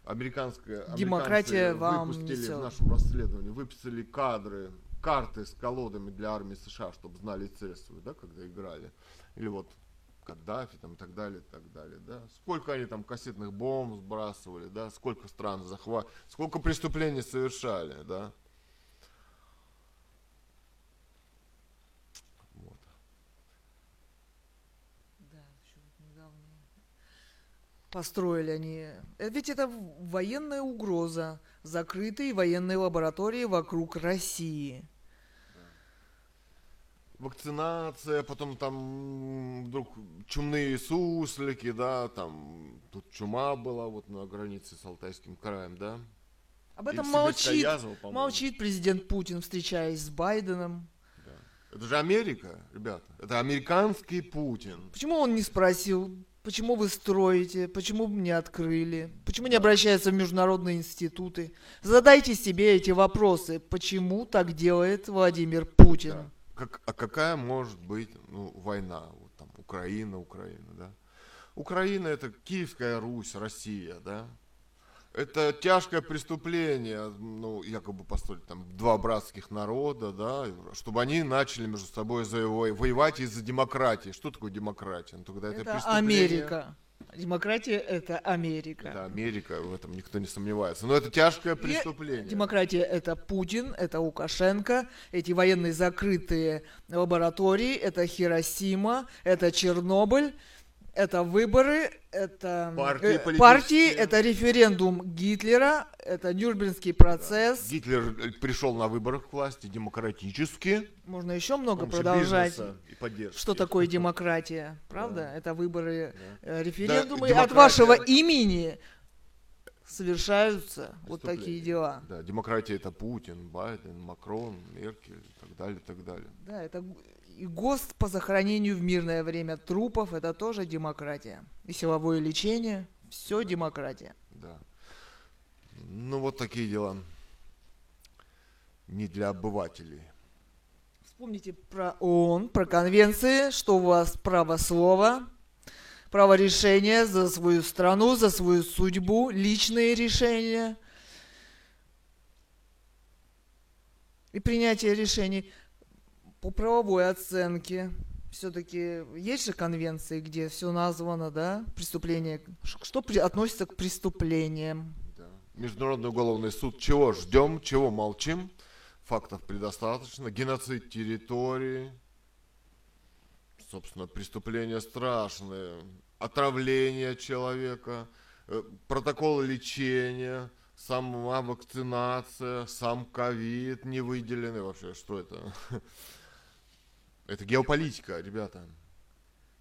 Американская, Демократия вам выпустили в нашем расследовании, выписали кадры, карты с колодами для армии США, чтобы знали цель свою, да, когда играли. Или вот Каддафи там и так далее, и так далее, да. Сколько они там кассетных бомб сбрасывали, да, сколько стран захват, сколько преступлений совершали, да. Вот. Да, еще недавно построили они. Э, Ведь это военная угроза. Закрытые военные лаборатории вокруг России. Вакцинация, потом там вдруг чумные суслики, да, там тут чума была вот на границе с Алтайским краем, да. Об этом молчит, язва, молчит президент Путин, встречаясь с Байденом. Это же Америка, ребята. Это американский Путин. Почему он не спросил, почему вы строите, почему не открыли, почему не обращаются в международные институты? Задайте себе эти вопросы, почему так делает Владимир Путин? Да. Как, а какая может быть ну, война? Вот там Украина, Украина, да? Украина это Киевская Русь, Россия, да? Это тяжкое преступление, ну, якобы построить там два братских народа, да, чтобы они начали между собой воевать из-за демократии. Что такое демократия? Ну, тогда это, Это преступление. Америка. Демократия это Америка. Это Америка, в этом никто не сомневается. Но это тяжкое И преступление. Демократия это Путин, это Лукашенко, эти военные закрытые лаборатории, это Хиросима, это Чернобыль, это выборы, это Партии э, партии, это референдум Гитлера, это Нюрнбергский процесс. Гитлер э, пришел на выборах к власти демократически. Можно еще много продолжать. и. Что такое *laughs* демократия, правда? Да. Это выборы, Да. э, референдумы Да, от вашего имени совершаются вот такие дела. Да, демократия это Путин, Байден, Макрон, Меркель и так далее, и так далее. Да, это и ГОСТ по захоронению в мирное время трупов, это тоже демократия. И силовое лечение, все демократия. Да. Ну вот такие дела. Не для обывателей. Вспомните про ООН, про конвенции, что у вас право слова, право решения за свою страну, за свою судьбу, личные решения и принятие решений по правовой оценке. Все-таки есть же конвенции, где все названо, да, преступление, что при- относится к преступлениям. Да. Международный уголовный суд. Чего ждем, чего молчим? Фактов предостаточно. Геноцид территории. Собственно, преступления страшные. Отравление человека. э, Протоколы лечения. Сама вакцинация. Сам ковид не выделенный. Вообще, что это? *laughs* Это геополитика, ребята.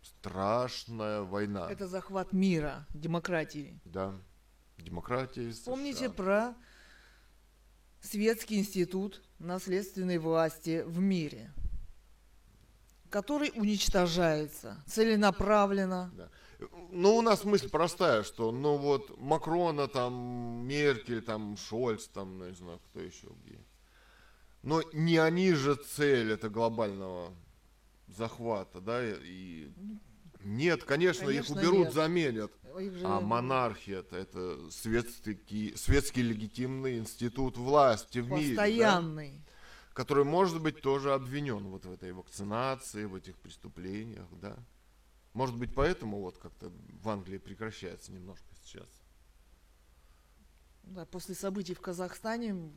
Страшная война. Это захват мира, демократии. Да. Демократия. из Помните про Светский институт наследственной власти в мире, который уничтожается целенаправленно. Да. Ну, у нас мысль простая, что, ну, вот, Макрона, там, Меркель, там, Шольц, там, ну, не знаю, кто еще где. Но не они же цель это глобального захвата, да, и... Нет, конечно, их Конечно, уберут, нет. заменят. Их же- А монархия это, это светский, светский легитимный институт власти в мире, да, постоянный. который может быть тоже обвинен вот в этой вакцинации, в этих преступлениях, да. Может быть, поэтому вот как-то в Англии прекращается немножко сейчас. Да, после событий в Казахстане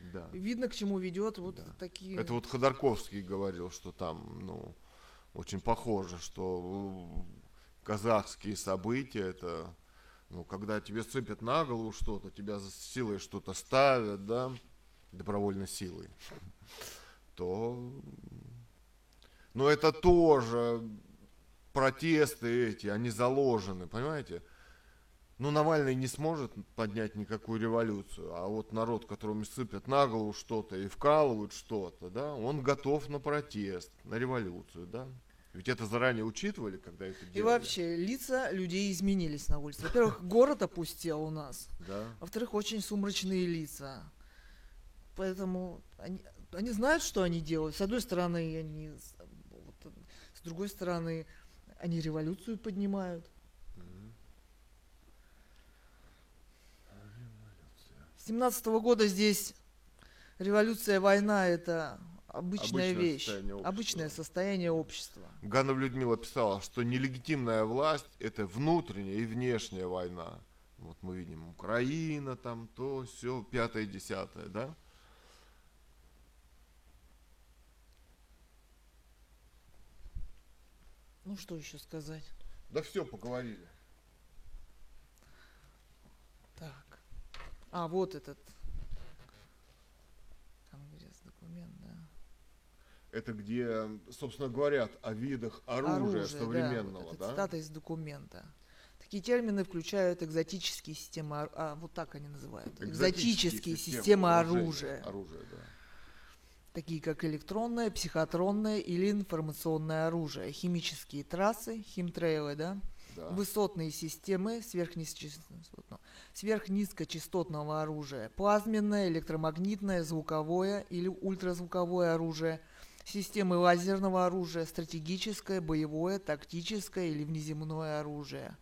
Да. видно, к чему ведет вот Да. такие. Это вот Ходорковский говорил, что там, ну, очень похоже, что э, казахские события это, ну, когда тебе сыпят на голову что-то, тебя за силой что-то ставят, да, добровольно силой, то... Но это тоже протесты эти, они заложены, понимаете? Ну, Навальный не сможет поднять никакую революцию, а вот народ, которому сыпят на голову что-то и вкалывают что-то, да, он готов на протест, на революцию, да. Ведь это заранее учитывали, когда это делали. И вообще, лица людей изменились на улице. Во-первых, город опустел у нас. Да. Во-вторых, очень сумрачные лица. Поэтому они, они знают, что они делают. С одной стороны, они... вот, с другой стороны, они революцию поднимают. С 17 года здесь революция, война – это обычная Обычное вещь, состояние общества. обычное состояние общества. Ганов Людмила писала, что нелегитимная власть – это внутренняя и внешняя война. Вот мы видим Украина, там то, все, пятое, десятое, да? Ну что еще сказать? Да все, поговорили. Так. А, вот этот. Конгресс документ, да. Это где, собственно, говорят о видах оружия, современного, вот да? цитата из документа. Такие термины включают экзотические системы, а, вот так они называют, экзотические, системы, вооружения, оружия, Оружие, да. такие как электронное, психотронное или информационное оружие, химические трассы, химтрейлы, да, да. высотные системы сверхнизкочастотного, сверхнизкочастотного оружия, плазменное, электромагнитное, звуковое или ультразвуковое оружие, системы лазерного оружия, стратегическое, боевое, тактическое или внеземное оружие.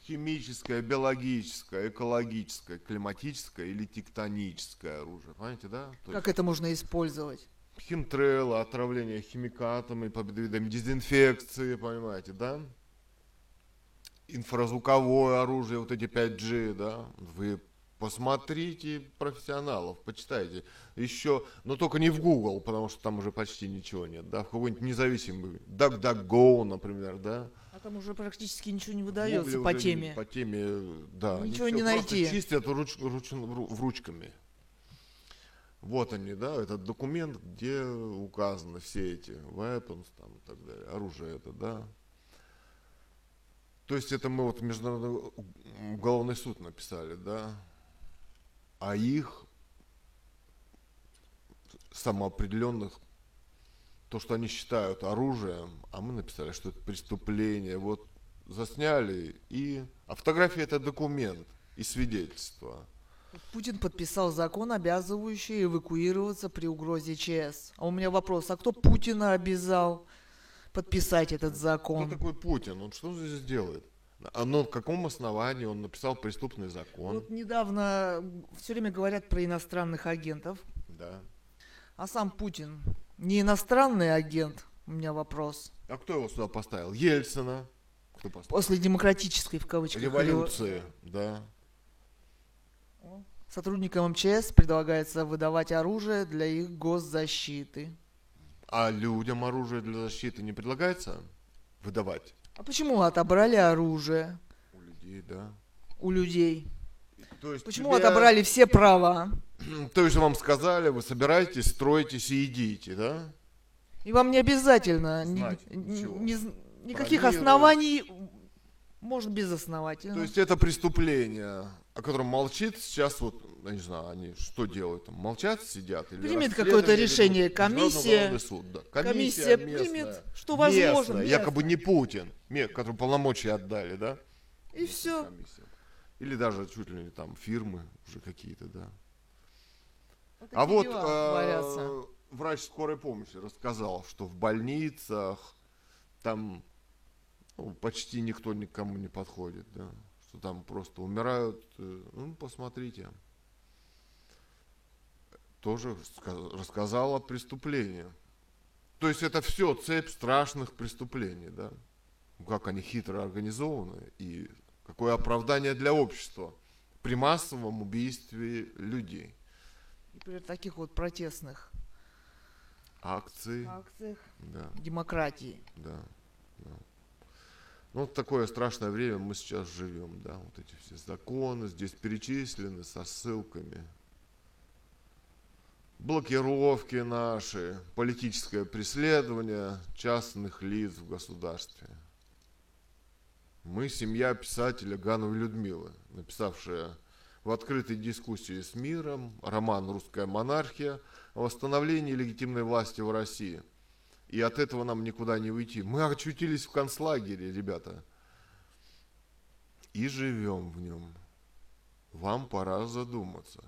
Химическое, биологическое, экологическое, климатическое или тектоническое оружие. Понимаете, да? То Как это можно использовать? химтрелы, отравление химикатами под видом дезинфекции, понимаете, да? Инфразвуковое оружие, вот эти 5G, да? Вы посмотрите профессионалов, почитайте. Еще, но только не в Google, потому что там уже почти ничего нет, да? В какой-нибудь независимый DuckDuckGo, например, да? А там уже практически ничего не выдается по теме. По теме, да. Ничего всё не найти. чистят руч- руч- ру- в ручками. Вот они, да, этот документ, где указаны все эти weapons там и так далее, оружие это, да. То есть это мы вот Международный уголовный суд написали, да, а их самоопределенных, то, что они считают оружием, а мы написали, что это преступление, вот засняли, и... А фотография это документ и свидетельство. Путин подписал закон, обязывающий эвакуироваться при угрозе ЧС. А у меня вопрос, а кто Путина обязал подписать этот Кто закон? такой Путин? Он что здесь делает? А на каком основании он написал преступный закон? Вот недавно все время говорят про иностранных агентов, Да. а сам Путин не иностранный агент? У меня вопрос. А кто его сюда поставил? Ельцина. Кто поставил? После демократической в кавычках Революции, да. рево- сотрудникам МЧС предлагается выдавать оружие для их госзащиты. А людям оружие для защиты не предлагается выдавать? А почему отобрали оружие У людей, да. у людей? То есть Почему тебе- отобрали все права? *clears throat* То есть вам сказали, вы собираетесь, строитесь и едите, да? И вам не обязательно Знать ни- ни никаких оснований, может безосновательно. То есть это преступление, о котором молчит сейчас вот, я не знаю, они что делают там, молчат, сидят или Примет какое-то решение Международный комиссия. суд, да. Комиссия местная, примет, что возможно, местная, местная. якобы не Путин, который полномочия отдали, да? И все. Комиссия. Или даже чуть ли не там фирмы уже какие-то, да. А вот э, врач скорой помощи рассказал, что в больницах там ну, почти никто никому не подходит, да, что там просто умирают. э, Ну, посмотрите. Тоже ска- рассказал о преступлении. То есть это все цепь страшных преступлений, да. Ну, Как они хитро организованы и какое оправдание для общества при массовом убийстве людей. И при таких вот протестных Акции, акциях да. демократии. Да, да. Ну, вот такое страшное время мы сейчас живем, да, вот эти все законы здесь перечислены со ссылками. блокировки наши, политическое преследование частных лиц в государстве. Мы семья писателя Гановой Людмилы, написавшая в открытой дискуссии с миром роман «Русская монархия» о восстановлении легитимной власти в России. И от этого нам никуда не уйти. Мы очутились в концлагере, ребята. И живем в нем. Вам пора задуматься.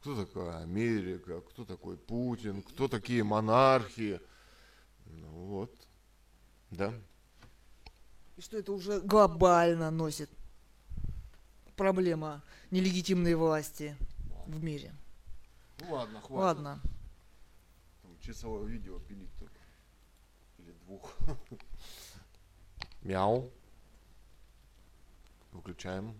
Кто такая Америка, кто такой Путин, кто такие монархии. Ну вот, да. И что это уже глобально носит проблема нелегитимной власти в мире. Ну ладно, хватит. Ладно. Там часовое видео пилить двух. *laughs* Мяу. Выключаем.